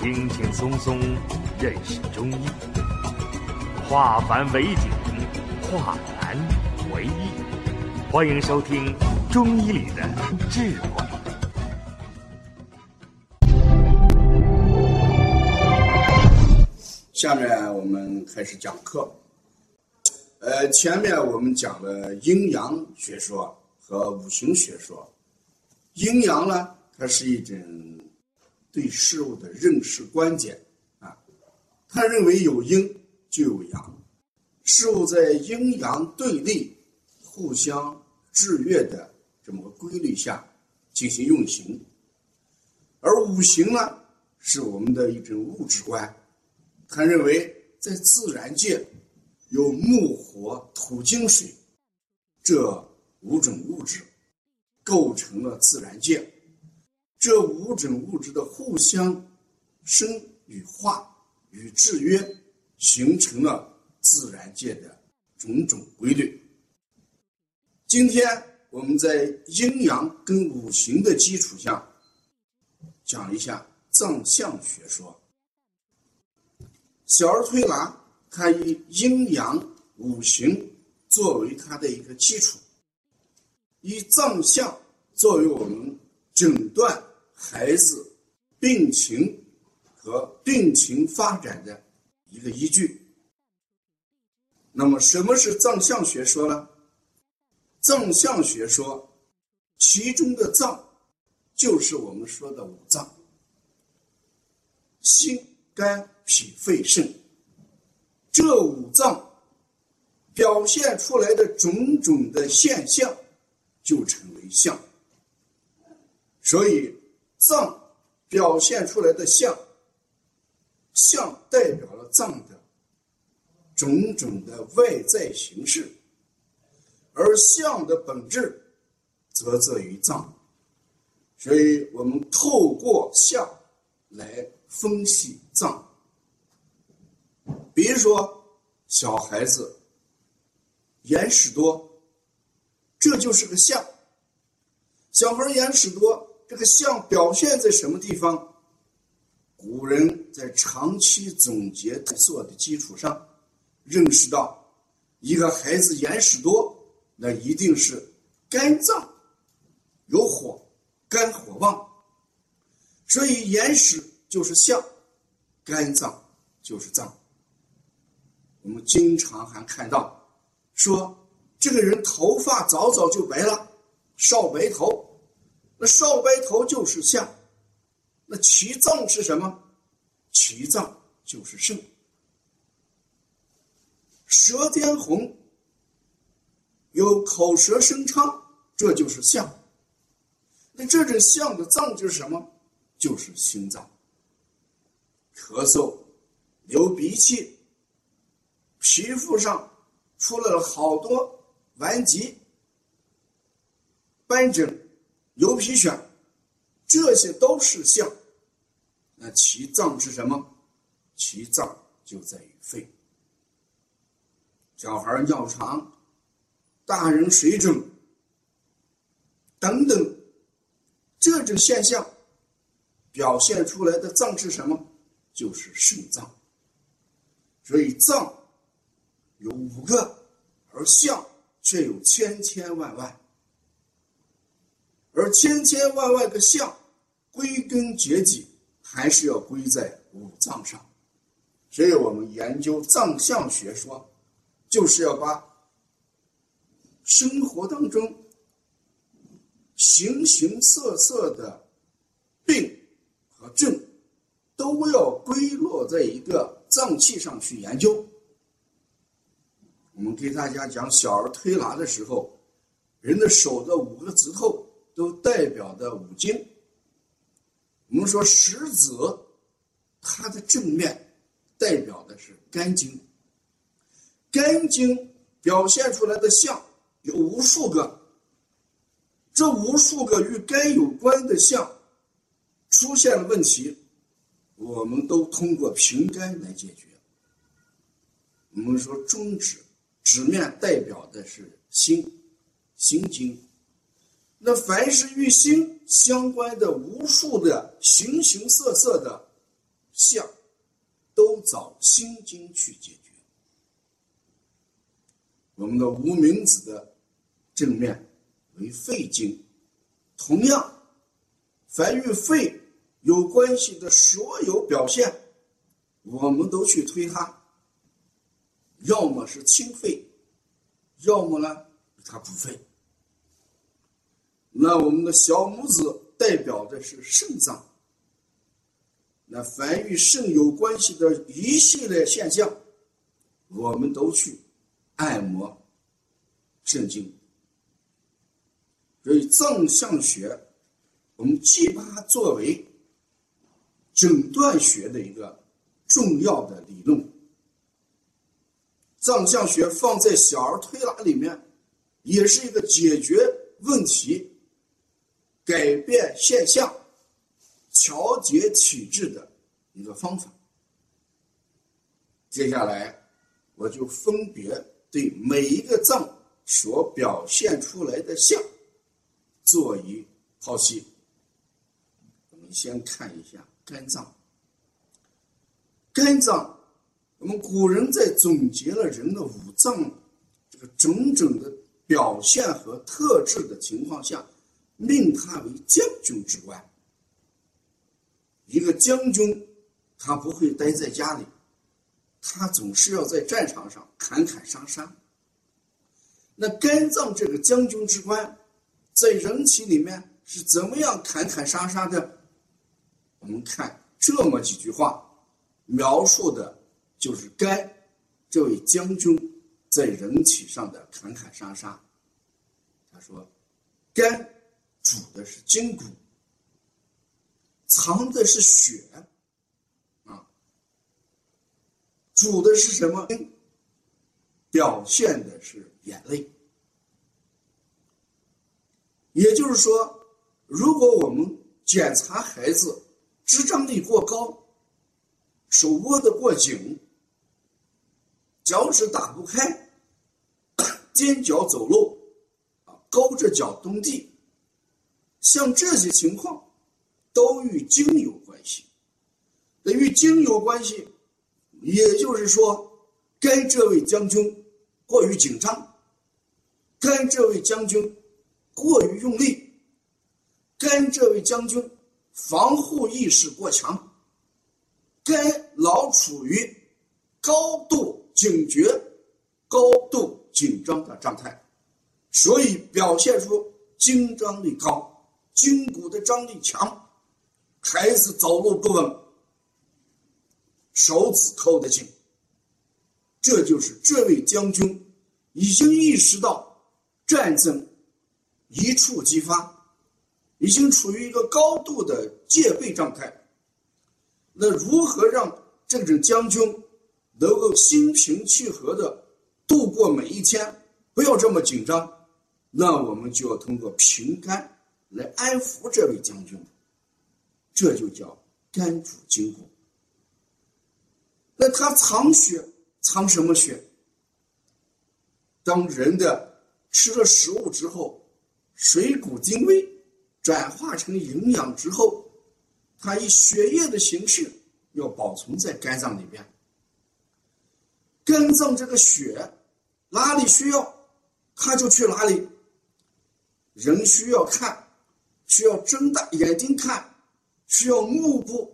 轻轻松松认识中医，化繁为简，化难为易。欢迎收听《中医里的智慧》。下面我们开始讲课。呃，前面我们讲了阴阳学说和五行学说。阴阳呢，它是一种对事物的认识观点啊。他认为有阴就有阳，事物在阴阳对立、互相制约的这么个规律下进行运行。而五行呢，是我们的一种物质观。他认为，在自然界有木、火、土、金、水这五种物质。构成了自然界，这五种物质的互相生与化与制约，形成了自然界的种种规律。今天我们在阴阳跟五行的基础上，讲一下藏象学说。小儿推拿，它以阴阳五行作为它的一个基础。以藏象作为我们诊断孩子病情和病情发展的一个依据。那么，什么是藏象学说呢？藏象学说其中的脏，就是我们说的五脏：心、肝、脾、肺、肾。这五脏表现出来的种种的现象。就成为相，所以脏表现出来的相，相代表了脏的种种的外在形式，而相的本质则在于脏，所以我们透过相来分析脏。比如说小孩子眼屎多。这就是个象。小孩眼屎多，这个象表现在什么地方？古人在长期总结探索的基础上，认识到，一个孩子眼屎多，那一定是肝脏有火，肝火旺。所以眼屎就是象，肝脏就是脏。我们经常还看到说。这个人头发早早就白了，少白头，那少白头就是相，那其脏是什么？其脏就是肾。舌尖红，有口舌生疮，这就是相。那这种相的脏就是什么？就是心脏。咳嗽，流鼻涕，皮肤上出来了好多。顽疾、斑疹、牛皮癣，这些都是象。那其脏是什么？其脏就在于肺。小孩尿床，大人水肿，等等，这种现象表现出来的脏是什么？就是肾脏。所以脏有五个，而相。却有千千万万，而千千万万个相，归根结底还是要归在五脏上。所以我们研究藏象学说，就是要把生活当中形形色色的病和症，都要归落在一个脏器上去研究。我们给大家讲小儿推拿的时候，人的手的五个指头都代表的五经。我们说食指，它的正面代表的是肝经，肝经表现出来的相有无数个，这无数个与肝有关的相出现了问题，我们都通过平肝来解决。我们说中指。指面代表的是心，心经。那凡是与心相关的无数的形形色色的相，都找心经去解决。我们的无名指的正面为肺经，同样，凡与肺有关系的所有表现，我们都去推它，要么是清肺，要么呢它补肺。那我们的小拇指代表的是肾脏。那凡与肾有关系的一系列现象，我们都去按摩肾经。所以藏象学，我们既把它作为诊断学的一个重要的理论，藏象学放在小儿推拿里面，也是一个解决问题。改变现象、调节体质的一个方法。接下来，我就分别对每一个脏所表现出来的象做一剖析。我们先看一下肝脏。肝脏，我们古人在总结了人的五脏这个种种的表现和特质的情况下。命他为将军之官。一个将军，他不会待在家里，他总是要在战场上砍砍杀杀。那肝脏这个将军之官，在人体里面是怎么样砍砍杀杀的？我们看这么几句话，描述的就是肝这位将军在人体上的砍砍杀杀。他说，肝。主的是筋骨，藏的是血，啊，主的是什么？表现的是眼泪。也就是说，如果我们检查孩子支张力过高，手握得过紧，脚趾打不开，踮脚走路，啊，勾着脚蹬地。像这些情况，都与经有关系。那与经有关系，也就是说，该这位将军过于紧张，该这位将军过于用力，该这位将军防护意识过强，该老处于高度警觉、高度紧张的状态，所以表现出精张力高。筋骨的张力强，孩子走路不稳，手指扣得紧。这就是这位将军已经意识到战争一触即发，已经处于一个高度的戒备状态。那如何让这种将军能够心平气和的度过每一天，不要这么紧张？那我们就要通过平肝。来安抚这位将军，这就叫肝主筋骨。那他藏血，藏什么血？当人的吃了食物之后，水谷精微，转化成营养之后，它以血液的形式要保存在肝脏里边。肝脏这个血哪里需要，他就去哪里。人需要看。需要睁大眼睛看，需要目部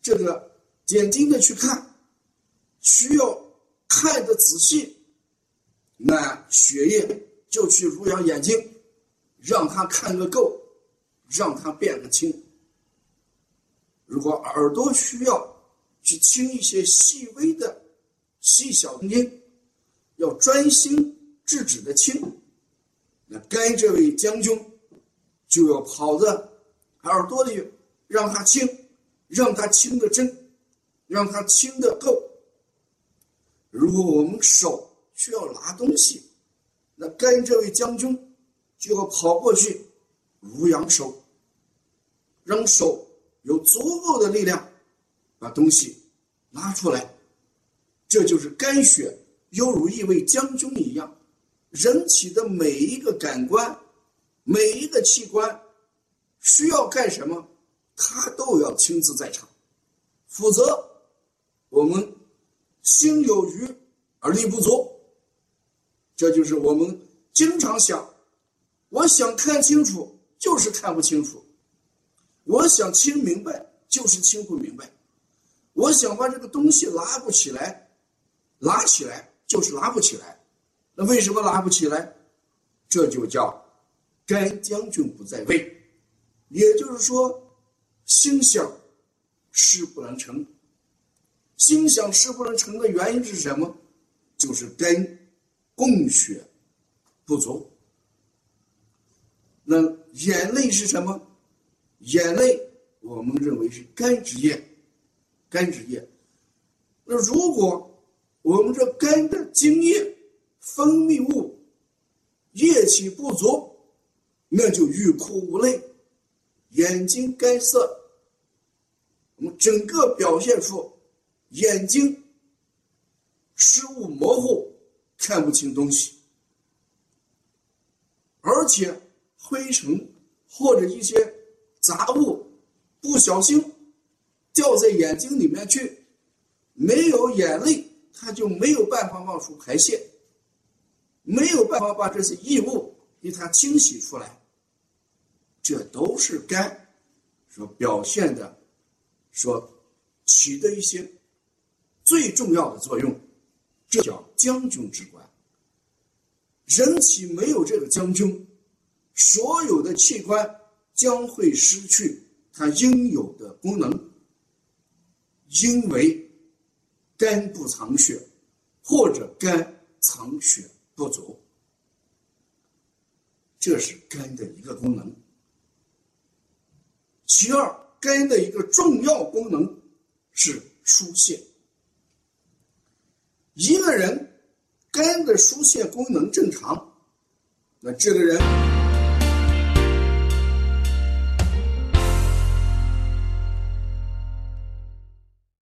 这个点睛的去看，需要看的仔细，那血液就去濡养眼睛，让他看个够，让他变个清。如果耳朵需要去听一些细微的、细小的音，要专心致志的听，那该这位将军。就要跑着耳朵里，让他听，让他听得真，让他听得够。如果我们手需要拿东西，那跟这位将军就要跑过去，濡养手，让手有足够的力量把东西拿出来。这就是肝血，犹如一位将军一样，人体的每一个感官。每一个器官需要干什么，他都要亲自在场，否则我们心有余而力不足，这就是我们经常想，我想看清楚，就是看不清楚；我想清明白，就是清不明白；我想把这个东西拉不起来，拉起来就是拉不起来。那为什么拉不起来？这就叫肝将军不在位，也就是说，心想事不能成。心想事不能成的原因是什么？就是肝供血不足。那眼泪是什么？眼泪我们认为是肝之液，肝之液。那如果我们这肝的津液分泌物液气不足，那就欲哭无泪，眼睛干涩。我们整个表现出眼睛视物模糊，看不清东西，而且灰尘或者一些杂物不小心掉在眼睛里面去，没有眼泪，它就没有办法往出排泄，没有办法把这些异物给它清洗出来。这都是肝所表现的，所起的一些最重要的作用，这叫将军之官。人体没有这个将军，所有的器官将会失去它应有的功能，因为肝不藏血，或者肝藏血不足，这是肝的一个功能。其二，肝的一个重要功能是疏泄。一个人肝的疏泄功能正常，那这个人